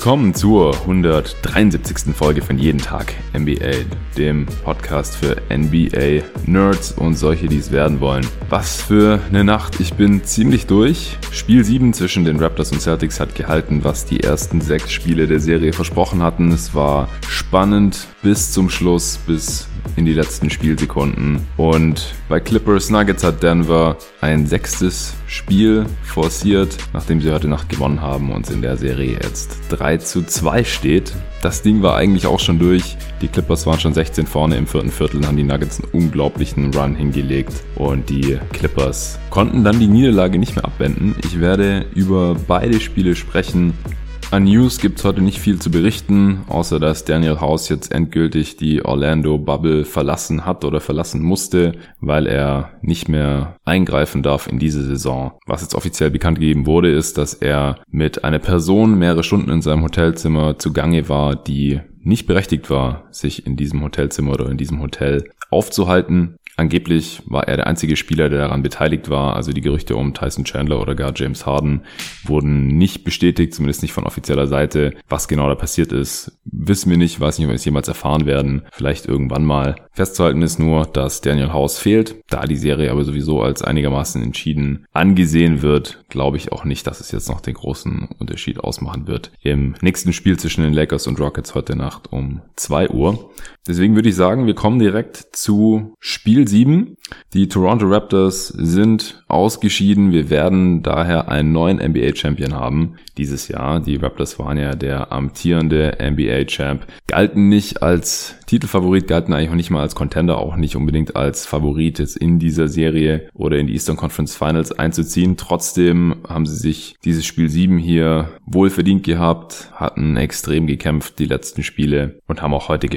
willkommen zur 173. Folge von Jeden Tag NBA, dem Podcast für NBA Nerds und solche, die es werden wollen. Was für eine Nacht, ich bin ziemlich durch. Spiel 7 zwischen den Raptors und Celtics hat gehalten, was die ersten sechs Spiele der Serie versprochen hatten. Es war spannend bis zum Schluss, bis in die letzten Spielsekunden. Und bei Clippers Nuggets hat Denver ein sechstes Spiel forciert, nachdem sie heute Nacht gewonnen haben und in der Serie jetzt 3 zu 2 steht. Das Ding war eigentlich auch schon durch. Die Clippers waren schon 16 vorne im vierten Viertel, haben die Nuggets einen unglaublichen Run hingelegt und die Clippers konnten dann die Niederlage nicht mehr abwenden. Ich werde über beide Spiele sprechen an News gibt's heute nicht viel zu berichten, außer dass Daniel House jetzt endgültig die Orlando Bubble verlassen hat oder verlassen musste, weil er nicht mehr eingreifen darf in diese Saison. Was jetzt offiziell bekannt gegeben wurde, ist, dass er mit einer Person mehrere Stunden in seinem Hotelzimmer zugange war, die nicht berechtigt war, sich in diesem Hotelzimmer oder in diesem Hotel aufzuhalten. Angeblich war er der einzige Spieler, der daran beteiligt war. Also die Gerüchte um Tyson Chandler oder gar James Harden wurden nicht bestätigt, zumindest nicht von offizieller Seite. Was genau da passiert ist, wissen wir nicht. Weiß nicht, ob wir es jemals erfahren werden. Vielleicht irgendwann mal. Festzuhalten ist nur, dass Daniel House fehlt. Da die Serie aber sowieso als einigermaßen entschieden angesehen wird, glaube ich auch nicht, dass es jetzt noch den großen Unterschied ausmachen wird. Im nächsten Spiel zwischen den Lakers und Rockets heute Nacht um 2 Uhr. Deswegen würde ich sagen, wir kommen direkt zu Spiel 7. Die Toronto Raptors sind ausgeschieden. Wir werden daher einen neuen NBA-Champion haben dieses Jahr. Die Raptors waren ja der amtierende NBA-Champ, galten nicht als Titelfavorit, galten eigentlich auch nicht mal als Contender, auch nicht unbedingt als Favorit jetzt in dieser Serie oder in die Eastern Conference Finals einzuziehen. Trotzdem haben sie sich dieses Spiel 7 hier wohl verdient gehabt, hatten extrem gekämpft die letzten Spiele und haben auch heute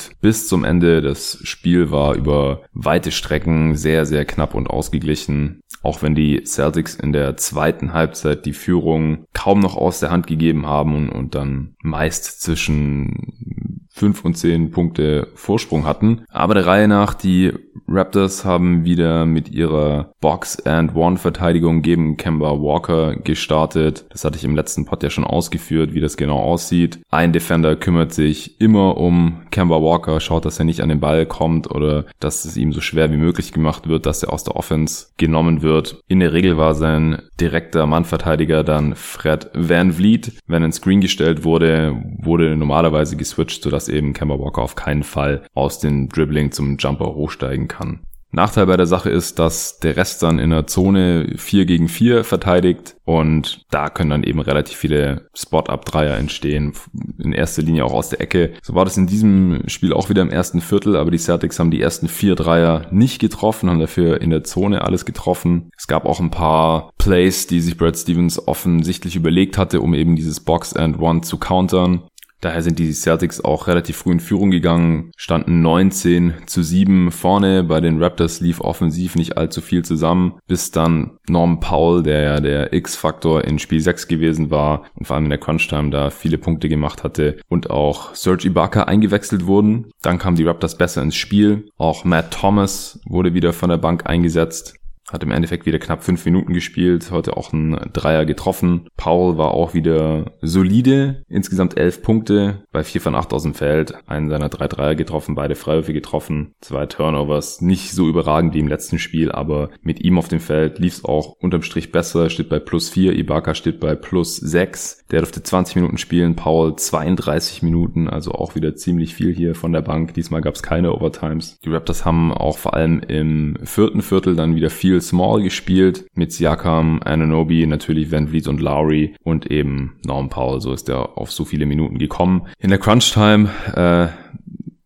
gefightet. Bis zum Ende. Das Spiel war über weite Strecken sehr, sehr knapp und ausgeglichen. Auch wenn die Celtics in der zweiten Halbzeit die Führung kaum noch aus der Hand gegeben haben und dann meist zwischen fünf und zehn Punkte Vorsprung hatten. Aber der Reihe nach, die Raptors haben wieder mit ihrer Box-and-One-Verteidigung gegen Kemba Walker gestartet. Das hatte ich im letzten Pod ja schon ausgeführt, wie das genau aussieht. Ein Defender kümmert sich immer um Kemba Walker, schaut, dass er nicht an den Ball kommt oder dass es ihm so schwer wie möglich gemacht wird, dass er aus der Offense genommen wird. In der Regel war sein direkter Mannverteidiger dann Fred Van Vliet. Wenn ein Screen gestellt wurde, wurde normalerweise geswitcht, sodass eben Kemba Walker auf keinen Fall aus dem Dribbling zum Jumper hochsteigen kann. Nachteil bei der Sache ist, dass der Rest dann in der Zone 4 gegen 4 verteidigt und da können dann eben relativ viele Spot-Up-Dreier entstehen, in erster Linie auch aus der Ecke. So war das in diesem Spiel auch wieder im ersten Viertel, aber die Celtics haben die ersten vier Dreier nicht getroffen, haben dafür in der Zone alles getroffen. Es gab auch ein paar Plays, die sich Brad Stevens offensichtlich überlegt hatte, um eben dieses Box and One zu countern. Daher sind die Celtics auch relativ früh in Führung gegangen, standen 19 zu 7 vorne. Bei den Raptors lief offensiv nicht allzu viel zusammen, bis dann Norm Powell, der ja der X-Faktor in Spiel 6 gewesen war und vor allem in der Crunch-Time da viele Punkte gemacht hatte und auch Serge Ibaka eingewechselt wurden. Dann kamen die Raptors besser ins Spiel. Auch Matt Thomas wurde wieder von der Bank eingesetzt. Hat im Endeffekt wieder knapp fünf Minuten gespielt, heute auch ein Dreier getroffen. Paul war auch wieder solide, insgesamt elf Punkte, bei vier von acht aus dem Feld, einen seiner drei Dreier getroffen, beide Freiwürfe getroffen, zwei Turnovers, nicht so überragend wie im letzten Spiel, aber mit ihm auf dem Feld lief es auch unterm Strich besser, steht bei plus vier, Ibaka steht bei plus sechs, der durfte 20 Minuten spielen, Paul 32 Minuten, also auch wieder ziemlich viel hier von der Bank. Diesmal gab es keine Overtimes. Die Raptors haben auch vor allem im vierten Viertel dann wieder viel Small gespielt, mit Siakam, Ananobi, natürlich Van Vliet und Lowry und eben Norm Powell, so ist er auf so viele Minuten gekommen. In der Crunch Time äh,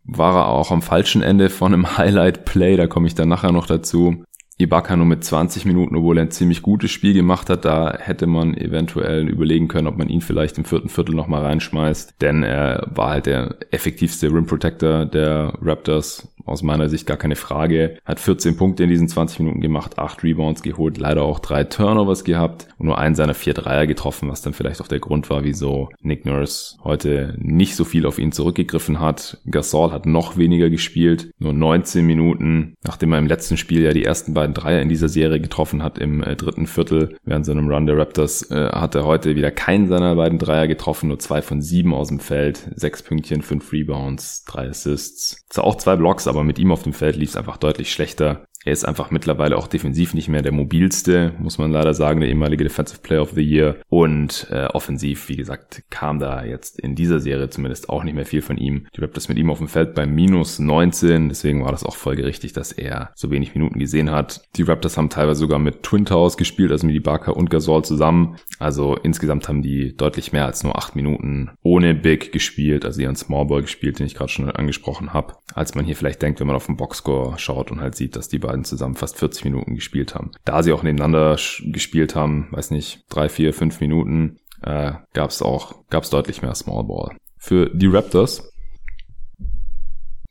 war er auch am falschen Ende von einem Highlight Play, da komme ich dann nachher noch dazu. Ibaka nur mit 20 Minuten, obwohl er ein ziemlich gutes Spiel gemacht hat. Da hätte man eventuell überlegen können, ob man ihn vielleicht im vierten Viertel nochmal reinschmeißt. Denn er war halt der effektivste Rim Protector der Raptors aus meiner Sicht gar keine Frage. Hat 14 Punkte in diesen 20 Minuten gemacht, 8 Rebounds geholt, leider auch drei Turnovers gehabt und nur einen seiner vier Dreier getroffen, was dann vielleicht auch der Grund war, wieso Nick Nurse heute nicht so viel auf ihn zurückgegriffen hat. Gasol hat noch weniger gespielt, nur 19 Minuten, nachdem er im letzten Spiel ja die ersten beiden Dreier in dieser Serie getroffen hat im äh, dritten Viertel während seinem Run der Raptors, äh, hat er heute wieder keinen seiner beiden Dreier getroffen, nur zwei von sieben aus dem Feld, sechs Pünktchen, fünf Rebounds, drei Assists. Zwar auch zwei Blocks, aber mit ihm auf dem Feld lief es einfach deutlich schlechter. Er ist einfach mittlerweile auch defensiv nicht mehr der mobilste, muss man leider sagen, der ehemalige Defensive Player of the Year. Und äh, offensiv, wie gesagt, kam da jetzt in dieser Serie zumindest auch nicht mehr viel von ihm. Die Raptors mit ihm auf dem Feld bei minus 19, deswegen war das auch folgerichtig, dass er so wenig Minuten gesehen hat. Die Raptors haben teilweise sogar mit Twin Towers gespielt, also mit Ibaka und Gasol zusammen. Also insgesamt haben die deutlich mehr als nur acht Minuten ohne Big gespielt, also ihren Small Ball gespielt, den ich gerade schon angesprochen habe, als man hier vielleicht denkt, wenn man auf den Boxscore schaut und halt sieht, dass die beiden beiden zusammen fast 40 Minuten gespielt haben. Da sie auch nebeneinander gespielt haben, weiß nicht, drei, vier, fünf Minuten, äh, gab es auch, gab es deutlich mehr Small Ball. Für die Raptors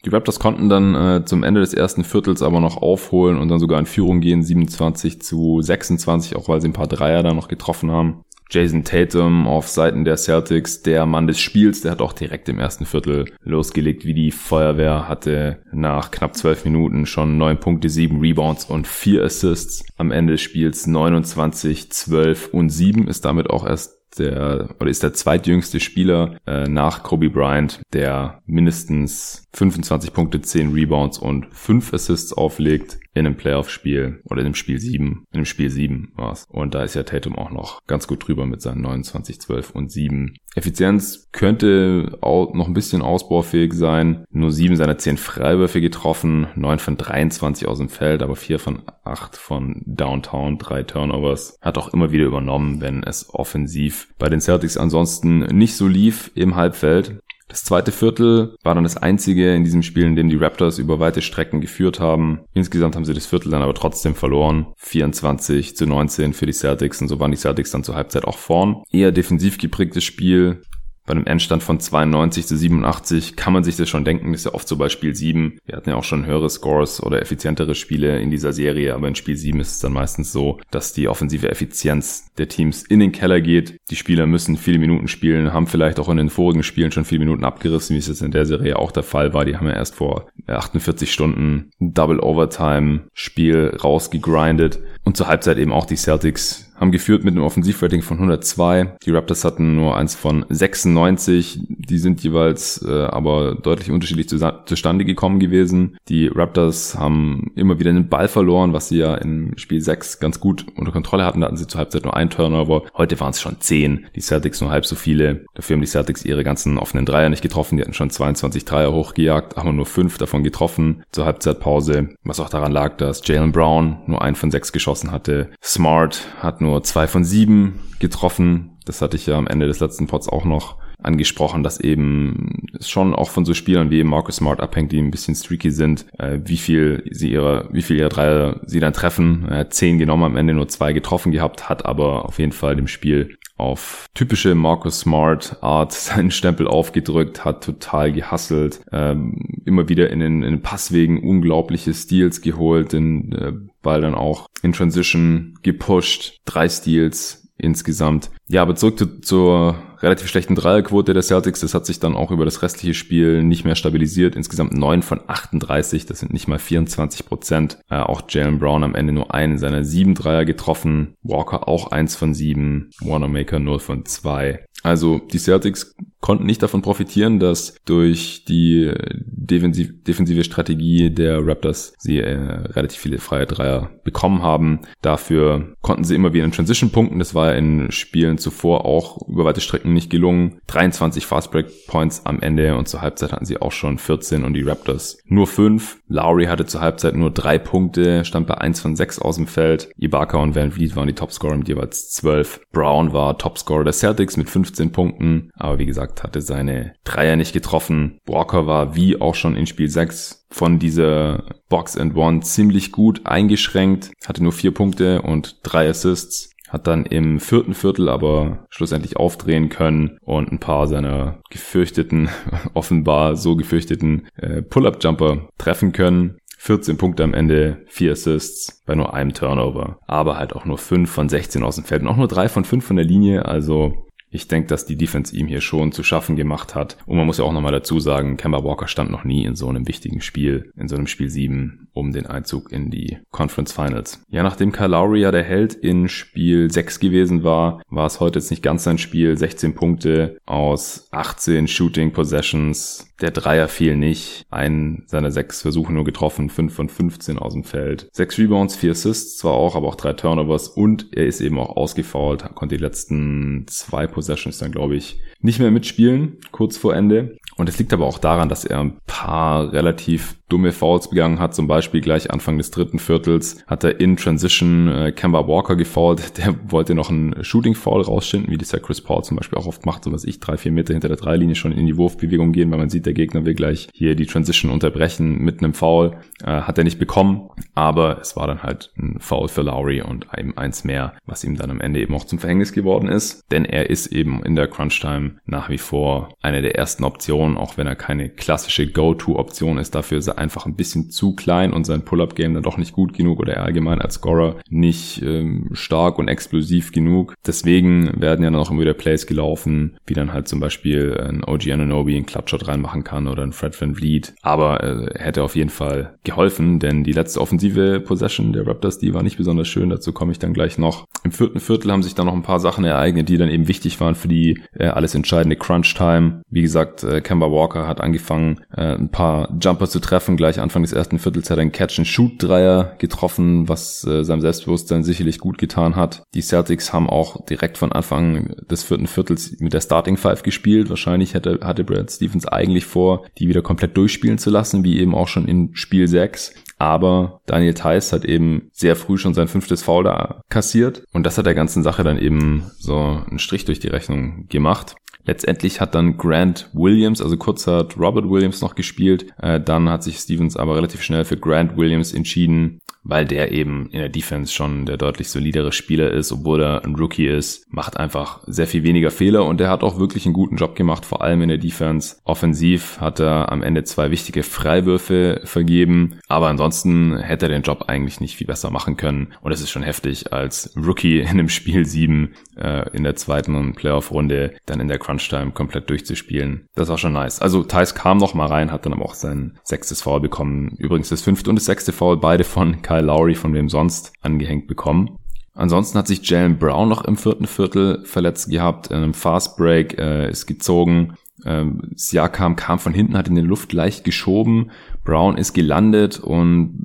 die Raptors konnten dann äh, zum Ende des ersten Viertels aber noch aufholen und dann sogar in Führung gehen, 27 zu 26, auch weil sie ein paar Dreier da noch getroffen haben. Jason Tatum auf Seiten der Celtics, der Mann des Spiels, der hat auch direkt im ersten Viertel losgelegt wie die Feuerwehr, hatte nach knapp zwölf Minuten schon neun Punkte, sieben Rebounds und vier Assists. Am Ende des Spiels 29, 12 und 7 ist damit auch erst der oder ist der zweitjüngste Spieler äh, nach Kobe Bryant, der mindestens 25 Punkte, 10 Rebounds und 5 Assists auflegt in einem Playoff-Spiel oder in einem Spiel 7. In einem Spiel 7 war's. Und da ist ja Tatum auch noch ganz gut drüber mit seinen 29, 12 und 7. Effizienz könnte auch noch ein bisschen ausbaufähig sein. Nur 7 seiner 10 Freiwürfe getroffen, 9 von 23 aus dem Feld, aber 4 von 8 von Downtown, 3 Turnovers. Hat auch immer wieder übernommen, wenn es offensiv bei den Celtics ansonsten nicht so lief im Halbfeld. Das zweite Viertel war dann das einzige in diesem Spiel, in dem die Raptors über weite Strecken geführt haben. Insgesamt haben sie das Viertel dann aber trotzdem verloren. 24 zu 19 für die Celtics und so waren die Celtics dann zur Halbzeit auch vorn. Eher defensiv geprägtes Spiel. Bei einem Endstand von 92 zu 87 kann man sich das schon denken, das ist ja oft so bei Spiel 7. Wir hatten ja auch schon höhere Scores oder effizientere Spiele in dieser Serie, aber in Spiel 7 ist es dann meistens so, dass die offensive Effizienz der Teams in den Keller geht. Die Spieler müssen viele Minuten spielen, haben vielleicht auch in den vorigen Spielen schon viele Minuten abgerissen, wie es jetzt in der Serie auch der Fall war. Die haben ja erst vor 48 Stunden Double Overtime Spiel rausgegrindet und zur Halbzeit eben auch die Celtics haben geführt mit einem Offensivrating von 102. Die Raptors hatten nur eins von 96. Die sind jeweils äh, aber deutlich unterschiedlich zu, zustande gekommen gewesen. Die Raptors haben immer wieder den Ball verloren, was sie ja im Spiel 6 ganz gut unter Kontrolle hatten. Da hatten sie zur Halbzeit nur ein Turnover. Heute waren es schon 10. Die Celtics nur halb so viele. Dafür haben die Celtics ihre ganzen offenen Dreier nicht getroffen. Die hatten schon 22 Dreier hochgejagt, haben nur fünf davon getroffen zur Halbzeitpause. Was auch daran lag, dass Jalen Brown nur ein von sechs geschossen hatte. Smart hat nur zwei von sieben getroffen. Das hatte ich ja am Ende des letzten Pots auch noch angesprochen, dass eben schon auch von so Spielern wie Marcus Smart abhängt, die ein bisschen streaky sind, äh, wie viel sie ihre, wie viel ihre Dreier sie dann treffen. Er hat zehn genommen, am Ende nur zwei getroffen gehabt, hat aber auf jeden Fall dem Spiel auf typische Marcus Smart Art seinen Stempel aufgedrückt, hat total gehasselt, ähm, immer wieder in den, in den Passwegen unglaubliche Steals geholt, den äh, Ball dann auch in Transition gepusht, drei Steals insgesamt. Ja, aber zurück zu, zur relativ schlechten Dreierquote der Celtics. Das hat sich dann auch über das restliche Spiel nicht mehr stabilisiert. Insgesamt 9 von 38, das sind nicht mal 24 Prozent. Äh, auch Jalen Brown am Ende nur einen seiner sieben Dreier getroffen. Walker auch eins von sieben. Wanamaker 0 von zwei. Also die Celtics konnten nicht davon profitieren, dass durch die defensiv, defensive Strategie der Raptors sie äh, relativ viele freie Dreier bekommen haben. Dafür konnten sie immer wieder in Transition punkten. Das war in Spielen zuvor auch über weite Strecken nicht gelungen. 23 Fastbreak Points am Ende und zur Halbzeit hatten sie auch schon 14 und die Raptors nur 5. Lowry hatte zur Halbzeit nur drei Punkte, stand bei 1 von 6 aus dem Feld. Ibaka und Van Vliet waren die Topscorer mit jeweils 12. Brown war Topscorer der Celtics mit 15 Punkten, aber wie gesagt, hatte seine Dreier nicht getroffen. Walker war wie auch schon in Spiel 6 von dieser Box and One ziemlich gut eingeschränkt, hatte nur vier Punkte und drei Assists hat dann im vierten Viertel aber schlussendlich aufdrehen können und ein paar seiner gefürchteten, offenbar so gefürchteten äh, Pull-up-Jumper treffen können. 14 Punkte am Ende, 4 Assists bei nur einem Turnover, aber halt auch nur 5 von 16 aus dem Feld und auch nur 3 von 5 von der Linie, also ich denke, dass die Defense ihm hier schon zu schaffen gemacht hat. Und man muss ja auch nochmal dazu sagen, Kemba Walker stand noch nie in so einem wichtigen Spiel, in so einem Spiel 7, um den Einzug in die Conference Finals. Ja, nachdem Kyle ja der Held in Spiel 6 gewesen war, war es heute jetzt nicht ganz sein Spiel. 16 Punkte aus 18 Shooting Possessions. Der Dreier fiel nicht. Einen seiner sechs Versuche nur getroffen, 5 von 15 aus dem Feld. Sechs Rebounds, vier Assists zwar auch, aber auch drei Turnovers und er ist eben auch ausgefault, konnte die letzten zwei Possessions dann, glaube ich, nicht mehr mitspielen, kurz vor Ende. Und es liegt aber auch daran, dass er ein paar relativ dumme Fouls begangen hat. Zum Beispiel gleich Anfang des dritten Viertels hat er in Transition äh, Kemba Walker gefoult. Der wollte noch einen Shooting Foul rausschinden, wie das ja Chris Paul zum Beispiel auch oft macht, so was ich drei, vier Meter hinter der Dreilinie schon in die Wurfbewegung gehen, weil man sieht, der Gegner will gleich hier die Transition unterbrechen mit einem Foul. Äh, hat er nicht bekommen, aber es war dann halt ein Foul für Lowry und eben eins mehr, was ihm dann am Ende eben auch zum Verhängnis geworden ist. Denn er ist eben in der Crunch Time nach wie vor eine der ersten Optionen, auch wenn er keine klassische Go-To-Option ist. Dafür ist er einfach ein bisschen zu klein und sein Pull-Up-Game dann doch nicht gut genug oder er allgemein als Scorer nicht ähm, stark und explosiv genug. Deswegen werden ja noch immer wieder Plays gelaufen, wie dann halt zum Beispiel ein OG Ananobi einen Clutchshot reinmachen kann oder ein Fred Van Vliet. Aber äh, hätte auf jeden Fall geholfen, denn die letzte offensive Possession der Raptors, die war nicht besonders schön. Dazu komme ich dann gleich noch. Im vierten Viertel haben sich dann noch ein paar Sachen ereignet, die dann eben wichtig waren für die äh, alles entscheidende Crunch-Time. Wie gesagt, äh, Kemba Walker hat angefangen, äh, ein paar Jumper zu treffen. Gleich Anfang des ersten Viertels hat er einen Catch-and-Shoot-Dreier getroffen, was äh, seinem Selbstbewusstsein sicherlich gut getan hat. Die Celtics haben auch direkt von Anfang des vierten Viertels mit der Starting Five gespielt. Wahrscheinlich hätte, hatte Brad Stevens eigentlich vor, die wieder komplett durchspielen zu lassen, wie eben auch schon in Spiel 6. Aber Daniel Theiss hat eben sehr früh schon sein fünftes Foul da kassiert. Und das hat der ganzen Sache dann eben so einen Strich durch die Rechnung gemacht. Letztendlich hat dann Grant Williams, also kurz hat Robert Williams noch gespielt. Äh, dann hat sich Stevens aber relativ schnell für Grant Williams entschieden, weil der eben in der Defense schon der deutlich solidere Spieler ist, obwohl er ein Rookie ist, macht einfach sehr viel weniger Fehler und er hat auch wirklich einen guten Job gemacht, vor allem in der Defense. Offensiv hat er am Ende zwei wichtige Freiwürfe vergeben, aber ansonsten hätte er den Job eigentlich nicht viel besser machen können und es ist schon heftig als Rookie in einem Spiel 7 äh, in der zweiten Playoff-Runde dann in der Crunch-Time komplett durchzuspielen. Das war schon nice. Also Thais kam noch mal rein, hat dann aber auch sein sechstes Foul bekommen. Übrigens das fünfte und das sechste Foul, beide von Kyle Lowry, von wem sonst, angehängt bekommen. Ansonsten hat sich Jalen Brown noch im vierten Viertel verletzt gehabt, in einem Fast Break äh, ist gezogen. Ähm, Siakam kam von hinten, hat in die Luft leicht geschoben. Brown ist gelandet und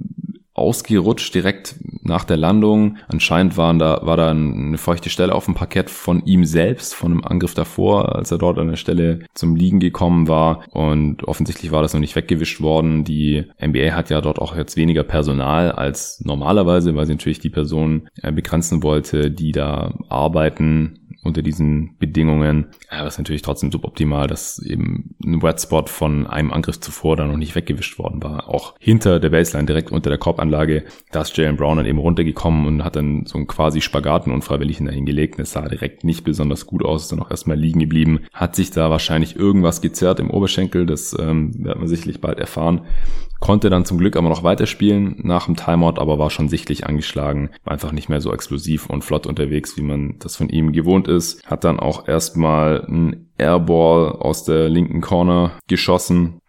ausgerutscht direkt nach der Landung. Anscheinend waren da, war da eine feuchte Stelle auf dem Parkett von ihm selbst, von einem Angriff davor, als er dort an der Stelle zum Liegen gekommen war. Und offensichtlich war das noch nicht weggewischt worden. Die NBA hat ja dort auch jetzt weniger Personal als normalerweise, weil sie natürlich die Personen äh, begrenzen wollte, die da arbeiten unter diesen Bedingungen. Ja, das ist natürlich trotzdem suboptimal, dass eben ein Wet Spot von einem Angriff zuvor dann noch nicht weggewischt worden war. Auch hinter der Baseline, direkt unter der Korbanlage, da ist Jalen Brown dann eben runtergekommen und hat dann so einen quasi Spagaten unfreiwillig dahingelegt. Es sah direkt nicht besonders gut aus, ist dann auch erstmal liegen geblieben. Hat sich da wahrscheinlich irgendwas gezerrt im Oberschenkel, das ähm, werden wir sicherlich bald erfahren. Konnte dann zum Glück aber noch weiterspielen nach dem Timeout, aber war schon sichtlich angeschlagen. War einfach nicht mehr so explosiv und flott unterwegs, wie man das von ihm gewohnt ist. Hat dann auch erstmal ein Airball aus der linken Corner geschossen.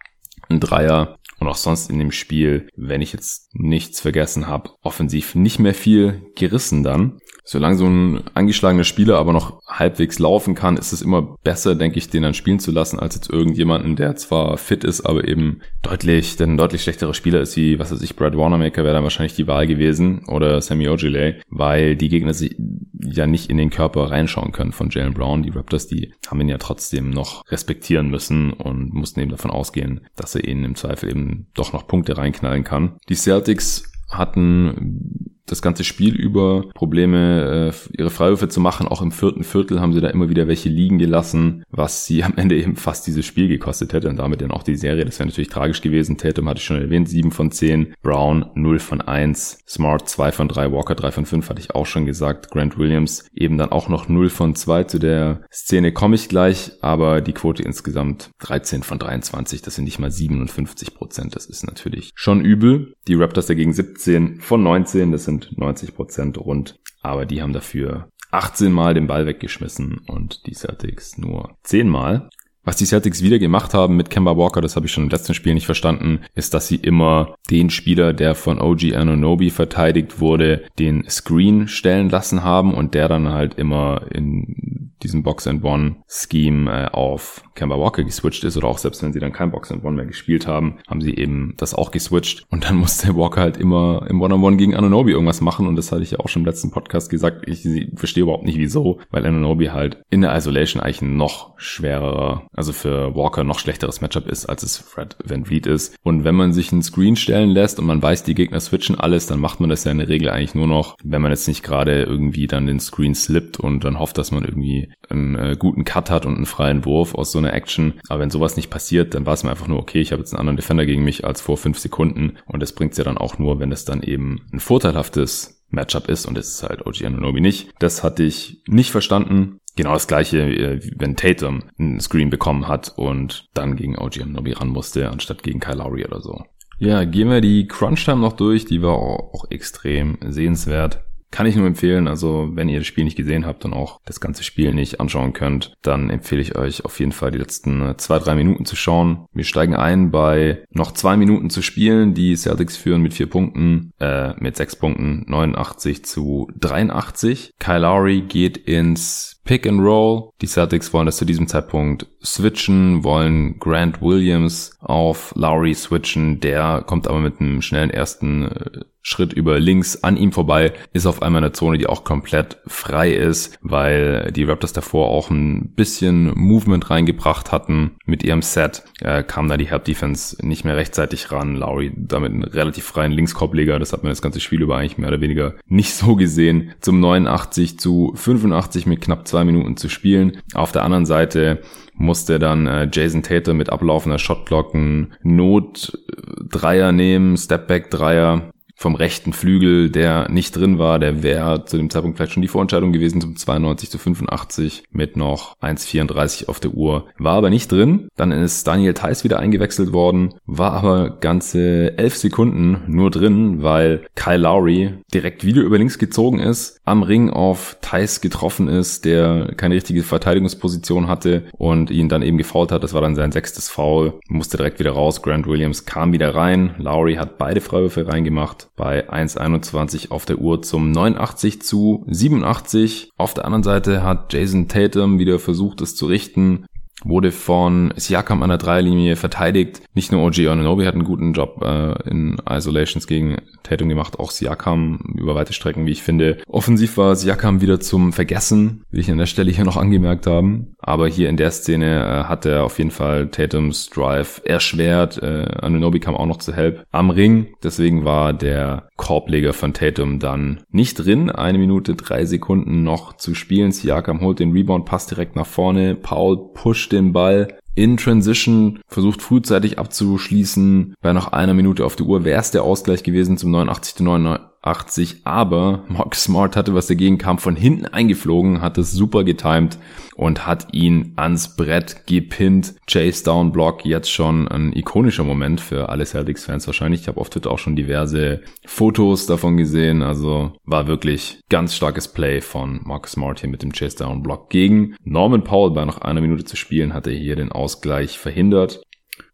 Ein Dreier. Und auch sonst in dem Spiel, wenn ich jetzt nichts vergessen habe, offensiv nicht mehr viel gerissen dann. Solange so ein angeschlagener Spieler aber noch halbwegs laufen kann, ist es immer besser, denke ich, den dann spielen zu lassen, als jetzt irgendjemanden, der zwar fit ist, aber eben deutlich, der ein deutlich schlechterer Spieler ist, wie, was weiß ich, Brad Warnermaker wäre dann wahrscheinlich die Wahl gewesen oder Sammy Ojale, weil die Gegner sich ja nicht in den Körper reinschauen können von Jalen Brown. Die Raptors, die haben ihn ja trotzdem noch respektieren müssen und mussten eben davon ausgehen, dass er ihnen im Zweifel eben doch noch Punkte reinknallen kann. Die Celtics hatten das ganze Spiel über Probleme, äh, ihre Freiwürfe zu machen. Auch im vierten Viertel haben sie da immer wieder welche liegen gelassen, was sie am Ende eben fast dieses Spiel gekostet hätte und damit dann auch die Serie. Das wäre natürlich tragisch gewesen. Tatum hatte ich schon erwähnt, 7 von 10, Brown 0 von 1, Smart 2 von 3, Walker 3 von 5 hatte ich auch schon gesagt. Grant Williams eben dann auch noch 0 von 2. Zu der Szene komme ich gleich, aber die Quote insgesamt 13 von 23, das sind nicht mal 57 Prozent. Das ist natürlich schon übel. Die Raptors dagegen 17 von 19, das sind 90 Prozent rund. Aber die haben dafür 18 Mal den Ball weggeschmissen und die Celtics nur 10 Mal. Was die Celtics wieder gemacht haben mit Kemba Walker, das habe ich schon im letzten Spiel nicht verstanden, ist, dass sie immer den Spieler, der von OG Anunobi verteidigt wurde, den Screen stellen lassen haben und der dann halt immer in diesem Box-and-One-Scheme äh, auf Kemba Walker geswitcht ist oder auch selbst wenn sie dann kein Box-and-One mehr gespielt haben, haben sie eben das auch geswitcht und dann musste Walker halt immer im One-on-One gegen Anunobi irgendwas machen und das hatte ich ja auch schon im letzten Podcast gesagt. Ich verstehe überhaupt nicht wieso, weil Anunobi halt in der Isolation eigentlich noch schwerer also für Walker noch schlechteres Matchup ist, als es Fred Van Vliet ist. Und wenn man sich einen Screen stellen lässt und man weiß, die Gegner switchen alles, dann macht man das ja in der Regel eigentlich nur noch, wenn man jetzt nicht gerade irgendwie dann den Screen slippt und dann hofft, dass man irgendwie einen äh, guten Cut hat und einen freien Wurf aus so einer Action. Aber wenn sowas nicht passiert, dann war es mir einfach nur, okay, ich habe jetzt einen anderen Defender gegen mich als vor fünf Sekunden und das bringt's ja dann auch nur, wenn es dann eben ein vorteilhaftes Matchup ist und es ist halt OG Anunobi nicht. Das hatte ich nicht verstanden. Genau das gleiche, äh, wenn Tatum einen Screen bekommen hat und dann gegen OG Anunobi ran musste, anstatt gegen Kyle Lowry oder so. Ja, gehen wir die Crunch Time noch durch, die war auch extrem sehenswert. Kann ich nur empfehlen, also wenn ihr das Spiel nicht gesehen habt und auch das ganze Spiel nicht anschauen könnt, dann empfehle ich euch auf jeden Fall die letzten äh, zwei, drei Minuten zu schauen. Wir steigen ein bei noch zwei Minuten zu spielen. Die Celtics führen mit vier Punkten, äh, mit sechs Punkten, 89 zu 83. Kyle Lowry geht ins Pick and Roll. Die Celtics wollen das zu diesem Zeitpunkt switchen, wollen Grant Williams auf Lowry switchen. Der kommt aber mit einem schnellen ersten äh, Schritt über links an ihm vorbei, ist auf einmal eine Zone, die auch komplett frei ist, weil die Raptors davor auch ein bisschen Movement reingebracht hatten mit ihrem Set, äh, kam da die Help Defense nicht mehr rechtzeitig ran. Lowry damit einen relativ freien Linkskorbleger, das hat man das ganze Spiel über eigentlich mehr oder weniger nicht so gesehen. Zum 89 zu 85 mit knapp zwei Minuten zu spielen. Auf der anderen Seite musste dann äh, Jason Tatum mit ablaufender Shotclock einen Not-Dreier nehmen, Stepback-Dreier vom rechten Flügel, der nicht drin war, der wäre zu dem Zeitpunkt vielleicht schon die Vorentscheidung gewesen zum 92 zu 85 mit noch 1,34 auf der Uhr. War aber nicht drin. Dann ist Daniel Theiss wieder eingewechselt worden, war aber ganze elf Sekunden nur drin, weil Kyle Lowry direkt wieder über links gezogen ist, am Ring auf Theiss getroffen ist, der keine richtige Verteidigungsposition hatte und ihn dann eben gefault hat. Das war dann sein sechstes Foul, musste direkt wieder raus. Grant Williams kam wieder rein. Lowry hat beide Freiwürfe reingemacht bei 1,21 auf der Uhr zum 89 zu 87. Auf der anderen Seite hat Jason Tatum wieder versucht, es zu richten wurde von Siakam an der Dreierlinie verteidigt. Nicht nur OG Ononobi hat einen guten Job äh, in Isolations gegen Tatum gemacht, auch Siakam über weite Strecken, wie ich finde. Offensiv war Siakam wieder zum Vergessen, will ich an der Stelle hier noch angemerkt haben. Aber hier in der Szene äh, hat er auf jeden Fall Tatums Drive erschwert. Äh, Anunobi kam auch noch zu Help am Ring. Deswegen war der Korbleger von Tatum dann nicht drin. Eine Minute, drei Sekunden noch zu spielen. Siakam holt den Rebound, passt direkt nach vorne. Paul pusht den Ball in Transition, versucht frühzeitig abzuschließen. Bei noch einer Minute auf die Uhr wäre es der Ausgleich gewesen zum 89 zu 99. 80, aber Mark Smart hatte was dagegen, kam von hinten eingeflogen, hat es super getimed und hat ihn ans Brett gepinnt. Chase Down Block, jetzt schon ein ikonischer Moment für alle Celtics-Fans wahrscheinlich. Ich habe auf Twitter auch schon diverse Fotos davon gesehen, also war wirklich ganz starkes Play von Mark Smart hier mit dem Chase Down Block gegen Norman Powell. Bei noch einer Minute zu spielen hat er hier den Ausgleich verhindert.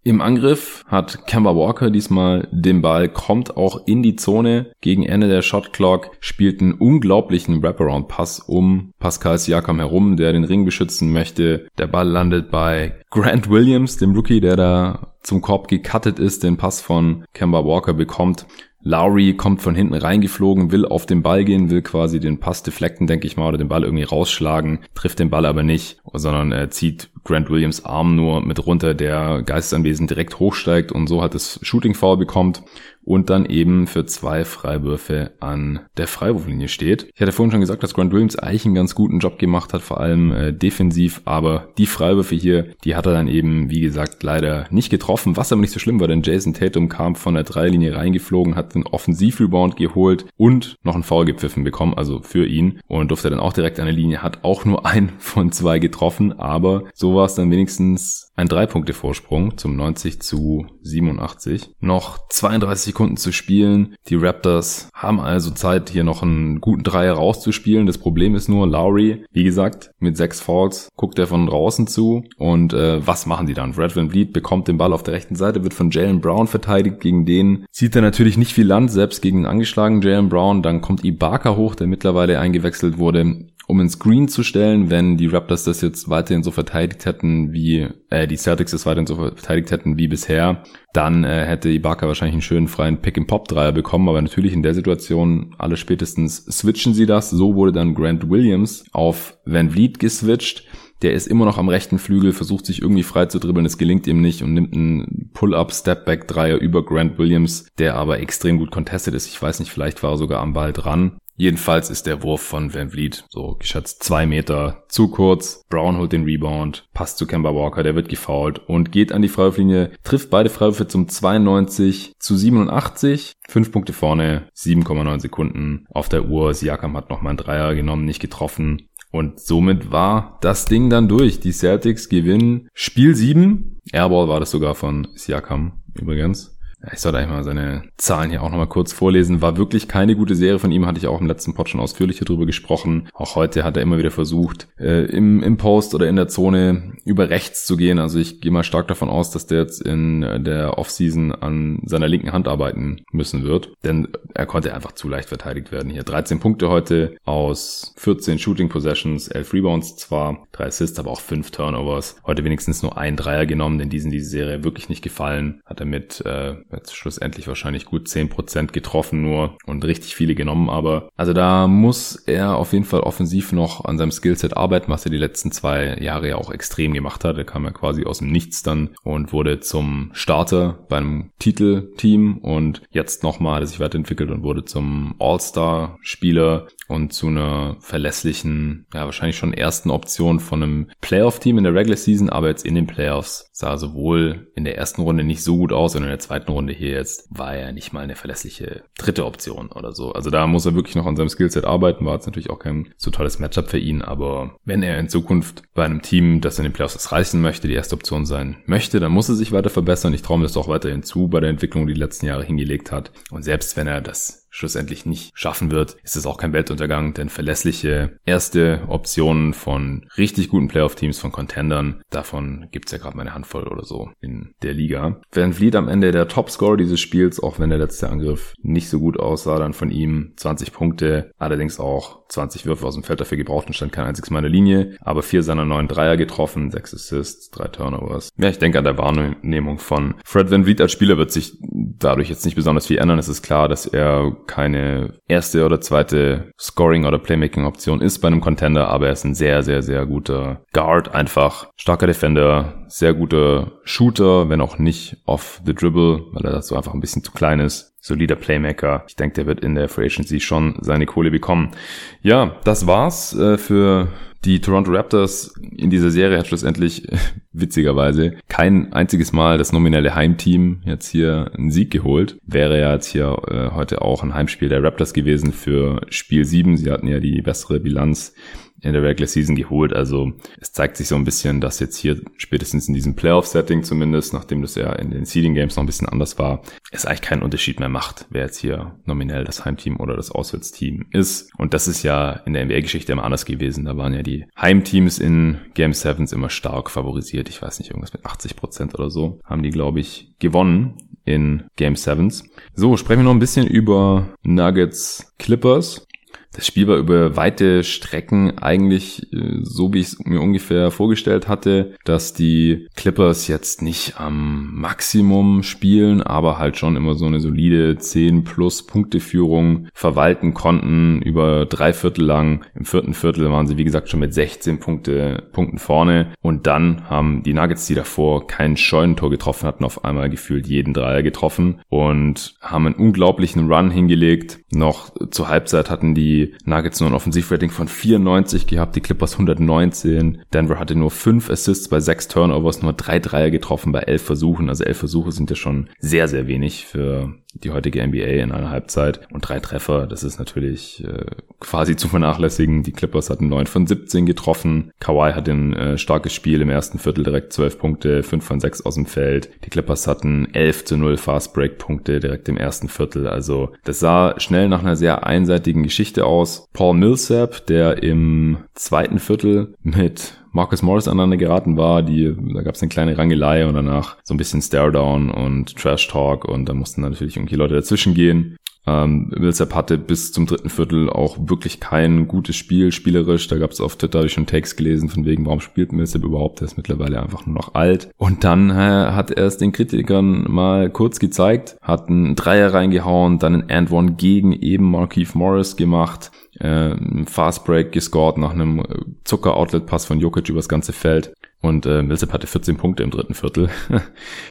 Im Angriff hat Kemba Walker diesmal den Ball, kommt auch in die Zone gegen Ende der Shot Clock, spielt einen unglaublichen Wraparound-Pass um Pascal Siakam herum, der den Ring beschützen möchte. Der Ball landet bei Grant Williams, dem Rookie, der da zum Korb gecuttet ist, den Pass von Kemba Walker bekommt Lowry kommt von hinten reingeflogen, will auf den Ball gehen, will quasi den Pass deflekten, denke ich mal, oder den Ball irgendwie rausschlagen, trifft den Ball aber nicht, sondern er zieht Grant Williams Arm nur mit runter, der Geistesanwesen direkt hochsteigt und so hat es Shooting Foul bekommt und dann eben für zwei Freiwürfe an der Freiwurflinie steht. Ich hatte vorhin schon gesagt, dass Grant Williams eigentlich einen ganz guten Job gemacht hat, vor allem äh, defensiv, aber die Freiwürfe hier, die hat er dann eben, wie gesagt, leider nicht getroffen, was aber nicht so schlimm war, denn Jason Tatum kam von der Dreilinie reingeflogen, hat den Offensivrebound geholt und noch einen Foul gepfiffen bekommen, also für ihn und durfte dann auch direkt an der Linie, hat auch nur ein von zwei getroffen, aber so war es dann wenigstens ein Drei-Punkte-Vorsprung zum 90 zu 87. Noch 32 Sekunden zu spielen. Die Raptors haben also Zeit, hier noch einen guten Dreier rauszuspielen. Das Problem ist nur, Lowry, wie gesagt, mit sechs Falls guckt er von draußen zu. Und äh, was machen die dann? Red Van Vliet bekommt den Ball auf der rechten Seite, wird von Jalen Brown verteidigt. Gegen den zieht er natürlich nicht viel Land, selbst gegen den angeschlagenen Jalen Brown. Dann kommt Ibaka hoch, der mittlerweile eingewechselt wurde um einen Screen zu stellen, wenn die Raptors das jetzt weiterhin so verteidigt hätten, wie äh, die Celtics das weiterhin so verteidigt hätten wie bisher, dann äh, hätte Ibaka wahrscheinlich einen schönen freien Pick-and-Pop-Dreier bekommen, aber natürlich in der Situation alle spätestens switchen sie das. So wurde dann Grant Williams auf Van Vliet geswitcht. Der ist immer noch am rechten Flügel, versucht sich irgendwie frei zu dribbeln, es gelingt ihm nicht und nimmt einen Pull-up Step-back Dreier über Grant Williams, der aber extrem gut contested ist. Ich weiß nicht, vielleicht war er sogar am Ball dran. Jedenfalls ist der Wurf von Van Vliet so geschätzt zwei Meter zu kurz. Brown holt den Rebound, passt zu Kemba Walker, der wird gefoult und geht an die Freiwurflinie, trifft beide Freiwürfe zum 92 zu 87. Fünf Punkte vorne, 7,9 Sekunden auf der Uhr. Siakam hat nochmal einen Dreier genommen, nicht getroffen. Und somit war das Ding dann durch. Die Celtics gewinnen Spiel 7. Airball war das sogar von Siakam übrigens. Ich sollte eigentlich mal seine Zahlen hier auch nochmal kurz vorlesen. War wirklich keine gute Serie von ihm, hatte ich auch im letzten Pod schon ausführlicher drüber gesprochen. Auch heute hat er immer wieder versucht, äh, im, im Post oder in der Zone über rechts zu gehen. Also ich gehe mal stark davon aus, dass der jetzt in der Offseason an seiner linken Hand arbeiten müssen wird. Denn er konnte einfach zu leicht verteidigt werden hier. 13 Punkte heute aus 14 Shooting Possessions, 11 Rebounds zwar, 3 Assists, aber auch 5 Turnovers. Heute wenigstens nur ein Dreier genommen, denn diesen diese Serie wirklich nicht gefallen. Hat er mit äh, jetzt schlussendlich wahrscheinlich gut 10% getroffen nur und richtig viele genommen, aber also da muss er auf jeden Fall offensiv noch an seinem Skillset arbeiten, was er die letzten zwei Jahre ja auch extrem gemacht hat. Er kam ja quasi aus dem Nichts dann und wurde zum Starter beim Titelteam und jetzt nochmal hat er sich weiterentwickelt und wurde zum All-Star-Spieler und zu einer verlässlichen, ja wahrscheinlich schon ersten Option von einem Playoff-Team in der Regular Season, aber jetzt in den Playoffs sah sowohl in der ersten Runde nicht so gut aus und in der zweiten Runde hier jetzt war er nicht mal eine verlässliche dritte Option oder so. Also da muss er wirklich noch an seinem Skillset arbeiten, war jetzt natürlich auch kein so tolles Matchup für ihn, aber wenn er in Zukunft bei einem Team, das in den Playoffs das reißen möchte, die erste Option sein möchte, dann muss er sich weiter verbessern. Ich traue mir das auch weiterhin zu bei der Entwicklung, die die letzten Jahre hingelegt hat. Und selbst wenn er das schlussendlich nicht schaffen wird, ist es auch kein Weltuntergang, denn verlässliche erste Optionen von richtig guten Playoff-Teams, von Contendern, davon gibt's ja gerade mal eine Handvoll oder so in der Liga. Van Vliet am Ende der Topscorer dieses Spiels, auch wenn der letzte Angriff nicht so gut aussah, dann von ihm 20 Punkte, allerdings auch 20 Würfe aus dem Feld dafür gebraucht und stand kein einziges Mal in der Linie, aber vier seiner neun Dreier getroffen, sechs Assists, drei Turnovers. Ja, ich denke an der Wahrnehmung von Fred Van Vliet als Spieler wird sich dadurch jetzt nicht besonders viel ändern. Es ist klar, dass er keine erste oder zweite Scoring- oder Playmaking-Option ist bei einem Contender, aber er ist ein sehr, sehr, sehr guter Guard, einfach starker Defender, sehr guter Shooter, wenn auch nicht off the dribble, weil er dazu einfach ein bisschen zu klein ist solider Playmaker. Ich denke, der wird in der Free Agency schon seine Kohle bekommen. Ja, das war's äh, für die Toronto Raptors in dieser Serie hat schlussendlich witzigerweise kein einziges Mal das nominelle Heimteam jetzt hier einen Sieg geholt. Wäre ja jetzt hier äh, heute auch ein Heimspiel der Raptors gewesen für Spiel 7. Sie hatten ja die bessere Bilanz in der Regular Season geholt. Also es zeigt sich so ein bisschen, dass jetzt hier spätestens in diesem Playoff-Setting zumindest, nachdem das ja in den Seeding Games noch ein bisschen anders war, es eigentlich keinen Unterschied mehr macht, wer jetzt hier nominell das Heimteam oder das Auswärtsteam ist. Und das ist ja in der NBA-Geschichte immer anders gewesen. Da waren ja die Heimteams in Game Sevens immer stark favorisiert. Ich weiß nicht, irgendwas mit 80 Prozent oder so haben die, glaube ich, gewonnen in Game Sevens. So, sprechen wir noch ein bisschen über Nuggets Clippers. Das Spiel war über weite Strecken eigentlich äh, so, wie ich es mir ungefähr vorgestellt hatte, dass die Clippers jetzt nicht am Maximum spielen, aber halt schon immer so eine solide 10 plus Punkteführung verwalten konnten über drei Viertel lang. Im vierten Viertel waren sie, wie gesagt, schon mit 16 Punkte, Punkten vorne und dann haben die Nuggets, die davor kein Scheunentor getroffen hatten, auf einmal gefühlt jeden Dreier getroffen und haben einen unglaublichen Run hingelegt. Noch zur Halbzeit hatten die Nuggets nur ein Offensivrating von 94 gehabt, die Clippers 119. Denver hatte nur fünf Assists bei sechs Turnovers, nur drei Dreier getroffen bei elf Versuchen. Also elf Versuche sind ja schon sehr, sehr wenig für die heutige NBA in einer Halbzeit. Und drei Treffer, das ist natürlich äh, quasi zu vernachlässigen. Die Clippers hatten neun von 17 getroffen. Kawhi hat ein äh, starkes Spiel im ersten Viertel direkt zwölf Punkte, fünf von sechs aus dem Feld. Die Clippers hatten elf zu null Fast Break Punkte direkt im ersten Viertel. Also das sah schnell nach einer sehr einseitigen Geschichte aus. Paul Millsap, der im zweiten Viertel mit Marcus Morris aneinander geraten war. Die, da gab es eine kleine Rangelei und danach so ein bisschen Stare-Down und Trash-Talk und da mussten natürlich irgendwie Leute dazwischen gehen. Ähm, Millsap hatte bis zum dritten Viertel auch wirklich kein gutes Spiel, spielerisch. Da gab es auf Twitter, habe ich schon Takes gelesen, von wegen, warum spielt Millsap überhaupt? Der ist mittlerweile einfach nur noch alt. Und dann äh, hat er es den Kritikern mal kurz gezeigt, hat einen Dreier reingehauen, dann einen And One gegen eben Markeith Morris gemacht äh, Fast Break gescored nach einem Zucker-Outlet-Pass von Jokic übers ganze Feld. Und äh, Millsap hatte 14 Punkte im dritten Viertel.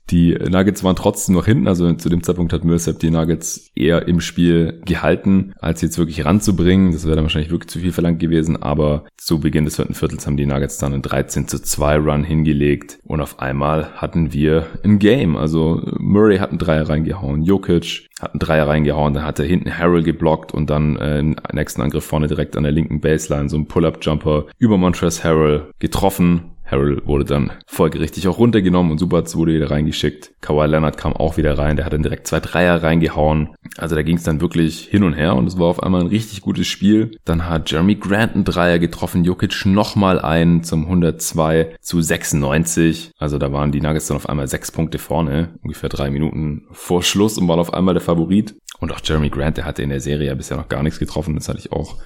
die Nuggets waren trotzdem noch hinten. Also zu dem Zeitpunkt hat Millsap die Nuggets eher im Spiel gehalten, als jetzt wirklich ranzubringen. Das wäre dann wahrscheinlich wirklich zu viel verlangt gewesen. Aber zu Beginn des vierten Viertels haben die Nuggets dann einen 13 zu 2 Run hingelegt. Und auf einmal hatten wir ein Game. Also Murray hat einen Dreier reingehauen. Jokic hat einen Dreier reingehauen. Dann hat er hinten Harrell geblockt und dann äh, im nächsten Angriff vorne direkt an der linken Baseline so ein Pull-Up-Jumper über Montrezl Harrell getroffen Harrell wurde dann folgerichtig auch runtergenommen und Subats wurde wieder reingeschickt. Kawhi Leonard kam auch wieder rein, der hat dann direkt zwei Dreier reingehauen. Also da ging es dann wirklich hin und her und es war auf einmal ein richtig gutes Spiel. Dann hat Jeremy Grant einen Dreier getroffen, Jokic nochmal einen zum 102 zu 96. Also da waren die Nuggets dann auf einmal sechs Punkte vorne, ungefähr drei Minuten vor Schluss und waren auf einmal der Favorit. Und auch Jeremy Grant, der hatte in der Serie ja bisher noch gar nichts getroffen, das hatte ich auch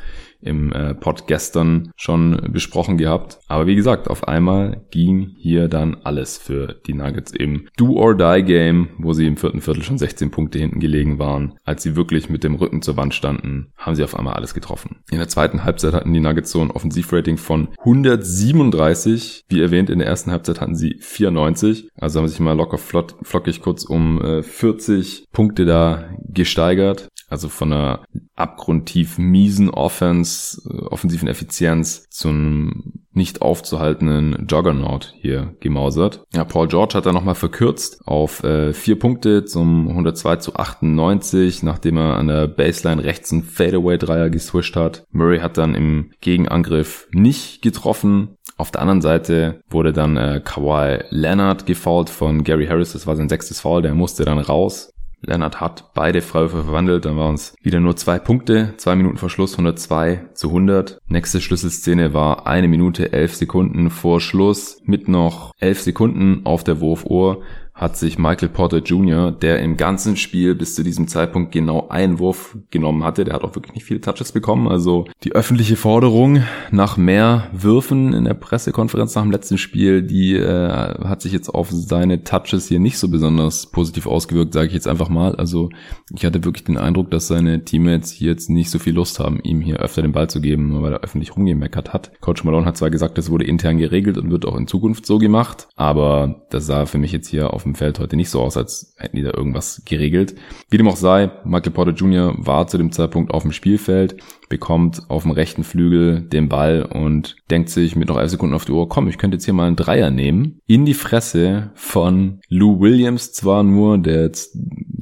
im äh, Pod gestern schon besprochen gehabt. Aber wie gesagt, auf einmal ging hier dann alles für die Nuggets im Do-or-Die-Game, wo sie im vierten Viertel schon 16 Punkte hinten gelegen waren. Als sie wirklich mit dem Rücken zur Wand standen, haben sie auf einmal alles getroffen. In der zweiten Halbzeit hatten die Nuggets so ein Offensivrating von 137. Wie erwähnt, in der ersten Halbzeit hatten sie 94. Also haben sich mal locker flott, flockig kurz um äh, 40 Punkte da gesteigert. Also von einer abgrundtief miesen Offense, äh, offensiven Effizienz zu einem nicht aufzuhaltenden Juggernaut hier gemausert. Ja, Paul George hat er nochmal verkürzt auf äh, vier Punkte zum 102 zu 98, nachdem er an der Baseline rechts einen Fadeaway-Dreier geswischt hat. Murray hat dann im Gegenangriff nicht getroffen. Auf der anderen Seite wurde dann äh, Kawhi Leonard gefoult von Gary Harris. Das war sein sechstes Foul. Der musste dann raus. Lennart hat beide Freiwürfe verwandelt, dann waren es wieder nur zwei Punkte, zwei Minuten vor Schluss, 102 zu 100. Nächste Schlüsselszene war eine Minute, elf Sekunden vor Schluss. Mit noch elf Sekunden auf der Wurfuhr hat sich Michael Porter Jr., der im ganzen Spiel bis zu diesem Zeitpunkt genau einen Wurf genommen hatte, der hat auch wirklich nicht viele Touches bekommen. Also die öffentliche Forderung nach mehr Würfen in der Pressekonferenz nach dem letzten Spiel, die äh, hat sich jetzt auf seine Touches hier nicht so besonders positiv ausgewirkt, sage ich jetzt einfach mal. Also ich hatte wirklich den Eindruck, dass seine Teammates hier jetzt nicht so viel Lust haben, ihm hier öfter den Ball zu geben, weil er öffentlich rumgemeckert hat. Coach Malone hat zwar gesagt, das wurde intern geregelt und wird auch in Zukunft so gemacht, aber das sah für mich jetzt hier auf dem Feld heute nicht so aus, als hätten die da irgendwas geregelt. Wie dem auch sei, Michael Porter Jr. war zu dem Zeitpunkt auf dem Spielfeld bekommt auf dem rechten Flügel den Ball und denkt sich mit noch elf Sekunden auf die Uhr, komm, ich könnte jetzt hier mal einen Dreier nehmen. In die Fresse von Lou Williams zwar nur, der jetzt,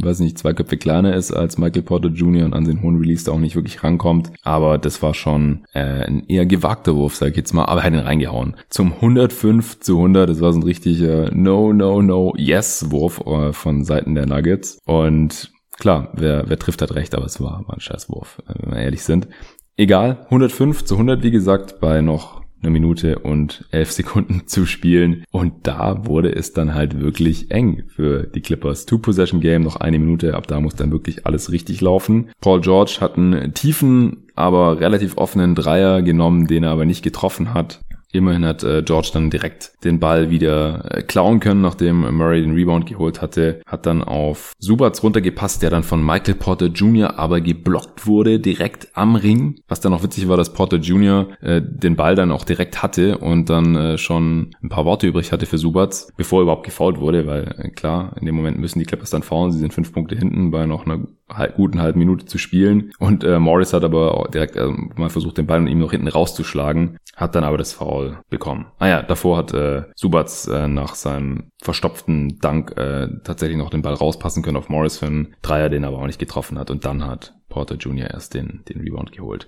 weiß nicht, zwei Köpfe kleiner ist als Michael Porter Jr. und an den hohen Release da auch nicht wirklich rankommt. Aber das war schon äh, ein eher gewagter Wurf, sag ich jetzt mal, aber er hat ihn reingehauen. Zum 105 zu 100, das war so ein richtiger No, No, No, Yes Wurf äh, von Seiten der Nuggets. Und Klar, wer, wer trifft hat recht, aber es war, war ein Scheißwurf, äh, wenn wir ehrlich sind. Egal, 105 zu 100, wie gesagt, bei noch eine Minute und elf Sekunden zu spielen. Und da wurde es dann halt wirklich eng für die Clippers. Two-Possession-Game, noch eine Minute, ab da muss dann wirklich alles richtig laufen. Paul George hat einen tiefen aber relativ offenen Dreier genommen, den er aber nicht getroffen hat. Immerhin hat äh, George dann direkt den Ball wieder äh, klauen können, nachdem Murray den Rebound geholt hatte. Hat dann auf Subats runtergepasst, der dann von Michael Porter Jr. aber geblockt wurde, direkt am Ring. Was dann auch witzig war, dass Porter Jr. Äh, den Ball dann auch direkt hatte und dann äh, schon ein paar Worte übrig hatte für Subats, bevor er überhaupt gefault wurde, weil äh, klar, in dem Moment müssen die Clippers dann faulen. Sie sind fünf Punkte hinten bei noch einer guten halben Minute zu spielen. Und äh, Morris hat aber direkt äh, mal versucht, den Ball an ihm noch hinten rauszuschlagen, hat dann aber das Foul bekommen. Ah ja, davor hat äh, Subats äh, nach seinem verstopften Dank äh, tatsächlich noch den Ball rauspassen können auf Morris für einen Dreier, den er aber auch nicht getroffen hat. Und dann hat Porter Jr. erst den, den Rebound geholt.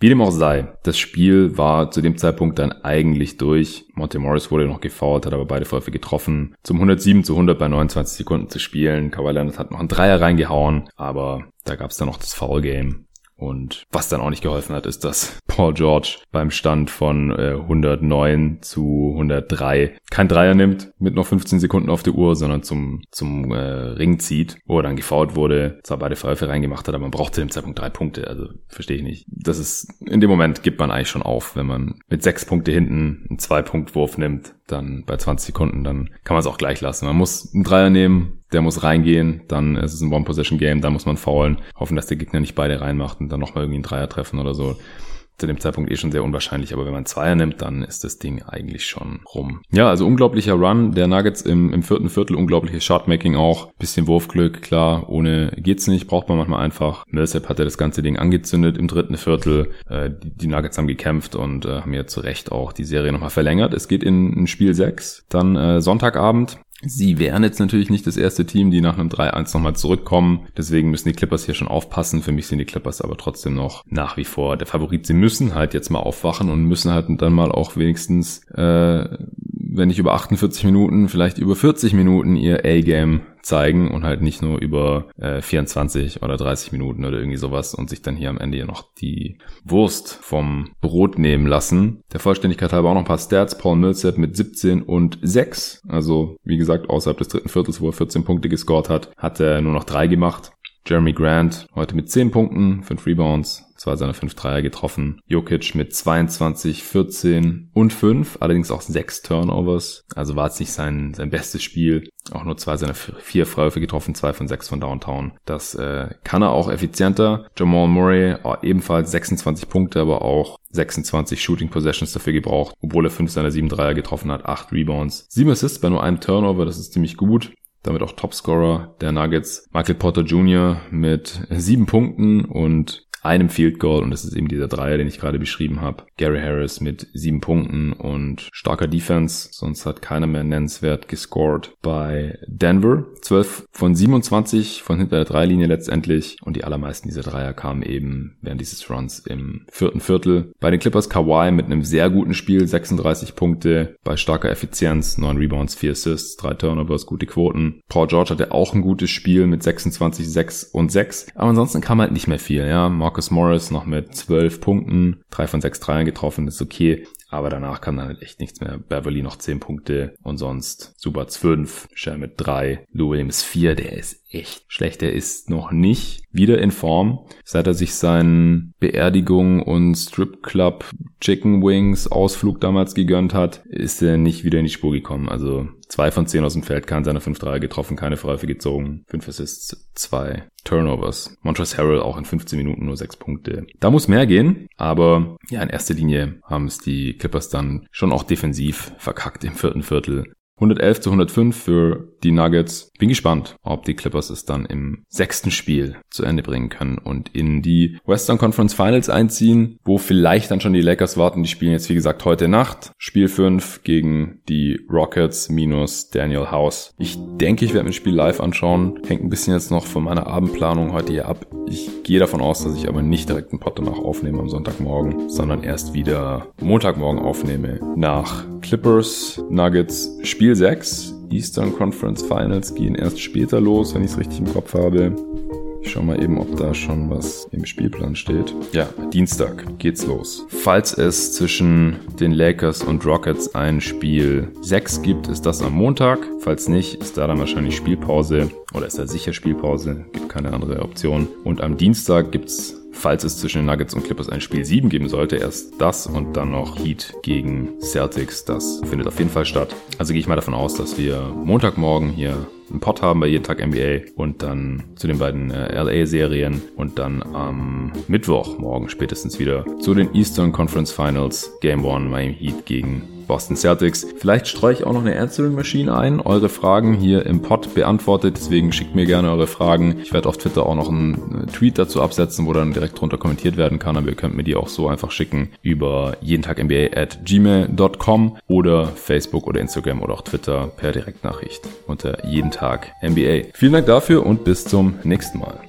Wie dem auch sei, das Spiel war zu dem Zeitpunkt dann eigentlich durch. Monte Morris wurde noch gefault, hat aber beide Läufe getroffen. Zum 107 zu 100 bei 29 Sekunden zu spielen. Kawhi Leonard hat noch einen Dreier reingehauen, aber da gab es dann noch das Foul Game. Und was dann auch nicht geholfen hat, ist, dass Paul George beim Stand von äh, 109 zu 103 kein Dreier nimmt mit noch 15 Sekunden auf der Uhr, sondern zum, zum äh, Ring zieht, wo er dann gefault wurde, zwar beide Pfeife reingemacht hat, aber man braucht zu dem Zeitpunkt drei Punkte. Also verstehe ich nicht. Das ist, in dem Moment gibt man eigentlich schon auf, wenn man mit sechs Punkte hinten einen Zwei-Punkt-Wurf nimmt, dann bei 20 Sekunden, dann kann man es auch gleich lassen. Man muss einen Dreier nehmen, der muss reingehen, dann ist es ein One-Possession-Game, dann muss man faulen, hoffen, dass der Gegner nicht beide reinmacht und dann nochmal irgendwie einen Dreier treffen oder so zu dem Zeitpunkt eh schon sehr unwahrscheinlich, aber wenn man Zweier nimmt, dann ist das Ding eigentlich schon rum. Ja, also unglaublicher Run der Nuggets im, im vierten Viertel, unglaubliches Shotmaking auch, bisschen Wurfglück, klar, ohne geht's nicht, braucht man manchmal einfach. Millsap hat ja das ganze Ding angezündet im dritten Viertel, äh, die, die, Nuggets haben gekämpft und äh, haben ja zu Recht auch die Serie nochmal verlängert. Es geht in, in Spiel 6, dann äh, Sonntagabend, Sie wären jetzt natürlich nicht das erste Team, die nach einem 3-1 nochmal zurückkommen. Deswegen müssen die Clippers hier schon aufpassen. Für mich sind die Clippers aber trotzdem noch nach wie vor der Favorit. Sie müssen halt jetzt mal aufwachen und müssen halt dann mal auch wenigstens, äh, wenn nicht über 48 Minuten, vielleicht über 40 Minuten ihr A-Game zeigen und halt nicht nur über äh, 24 oder 30 Minuten oder irgendwie sowas und sich dann hier am Ende noch die Wurst vom Brot nehmen lassen. Der Vollständigkeit halber auch noch ein paar Stats. Paul Millsap mit 17 und 6. Also wie gesagt, außerhalb des dritten Viertels, wo er 14 Punkte gescored hat, hat er nur noch drei gemacht. Jeremy Grant heute mit 10 Punkten, 5 Rebounds, zwei seiner 5 Dreier getroffen. Jokic mit 22, 14 und 5, allerdings auch 6 Turnovers. Also war es nicht sein, sein bestes Spiel. Auch nur zwei seiner vier Freiwürfe getroffen, zwei von sechs von Downtown. Das äh, kann er auch effizienter. Jamal Murray oh, ebenfalls 26 Punkte, aber auch 26 Shooting Possessions dafür gebraucht, obwohl er fünf seiner sieben Dreier getroffen hat, acht Rebounds, sieben Assists bei nur einem Turnover, das ist ziemlich gut damit auch Topscorer der Nuggets. Michael Porter Jr. mit sieben Punkten und einem Field Goal und das ist eben dieser Dreier, den ich gerade beschrieben habe. Gary Harris mit sieben Punkten und starker Defense, sonst hat keiner mehr nennenswert gescored bei Denver. 12 von 27 von hinter der Dreilinie letztendlich und die allermeisten dieser Dreier kamen eben während dieses Runs im vierten Viertel. Bei den Clippers Kawhi mit einem sehr guten Spiel, 36 Punkte bei starker Effizienz, 9 Rebounds, 4 Assists, 3 Turnovers, gute Quoten. Paul George hatte auch ein gutes Spiel mit 26, 6 und 6, aber ansonsten kam halt nicht mehr viel, ja. Marcus Morris noch mit 12 Punkten, 3 von 6 Dreiern getroffen, ist okay. Aber danach kam dann halt echt nichts mehr. Beverly noch 10 Punkte und sonst Subats 5, Share mit 3, Lou Williams 4, der ist echt schlecht. Der ist noch nicht wieder in Form. Seit er sich seinen Beerdigung und Strip Club Chicken Wings Ausflug damals gegönnt hat, ist er nicht wieder in die Spur gekommen. Also zwei von zehn aus dem Feld, keinen seiner fünf Dreier getroffen, keine Freiwürfe gezogen, fünf Assists, zwei Turnovers. Montrezl Harrell auch in 15 Minuten nur sechs Punkte. Da muss mehr gehen, aber ja, in erster Linie haben es die Clippers dann schon auch defensiv verkackt im vierten Viertel. 111 zu 105 für die Nuggets. Bin gespannt, ob die Clippers es dann im sechsten Spiel zu Ende bringen können und in die Western Conference Finals einziehen, wo vielleicht dann schon die Lakers warten. Die spielen jetzt wie gesagt heute Nacht. Spiel 5 gegen die Rockets minus Daniel House. Ich denke, ich werde mir das Spiel live anschauen. Hängt ein bisschen jetzt noch von meiner Abendplanung heute hier ab. Ich gehe davon aus, dass ich aber nicht direkt einen Pod danach aufnehme am Sonntagmorgen, sondern erst wieder Montagmorgen aufnehme nach Clippers Nuggets Spiel 6 Eastern Conference Finals gehen erst später los, wenn ich es richtig im Kopf habe. Ich schau mal eben, ob da schon was im Spielplan steht. Ja, Dienstag geht's los. Falls es zwischen den Lakers und Rockets ein Spiel 6 gibt, ist das am Montag. Falls nicht, ist da dann wahrscheinlich Spielpause oder ist da sicher Spielpause. Gibt keine andere Option. Und am Dienstag gibt's falls es zwischen den Nuggets und Clippers ein Spiel 7 geben sollte, erst das und dann noch Heat gegen Celtics. Das findet auf jeden Fall statt. Also gehe ich mal davon aus, dass wir Montagmorgen hier einen Pod haben bei jeden Tag NBA und dann zu den beiden äh, LA-Serien und dann am Mittwoch morgen spätestens wieder zu den Eastern Conference Finals Game 1 Miami Heat gegen Boston Celtics. Vielleicht streue ich auch noch eine Answering Machine ein. Eure Fragen hier im Pod beantwortet. Deswegen schickt mir gerne eure Fragen. Ich werde auf Twitter auch noch einen äh, Tweet dazu absetzen, wo dann direkt drunter kommentiert werden kann. Aber ihr könnt mir die auch so einfach schicken über jeden Tag NBA at gmail.com oder Facebook oder Instagram oder auch Twitter per Direktnachricht unter jeden Tag NBA. Vielen Dank dafür und bis zum nächsten Mal.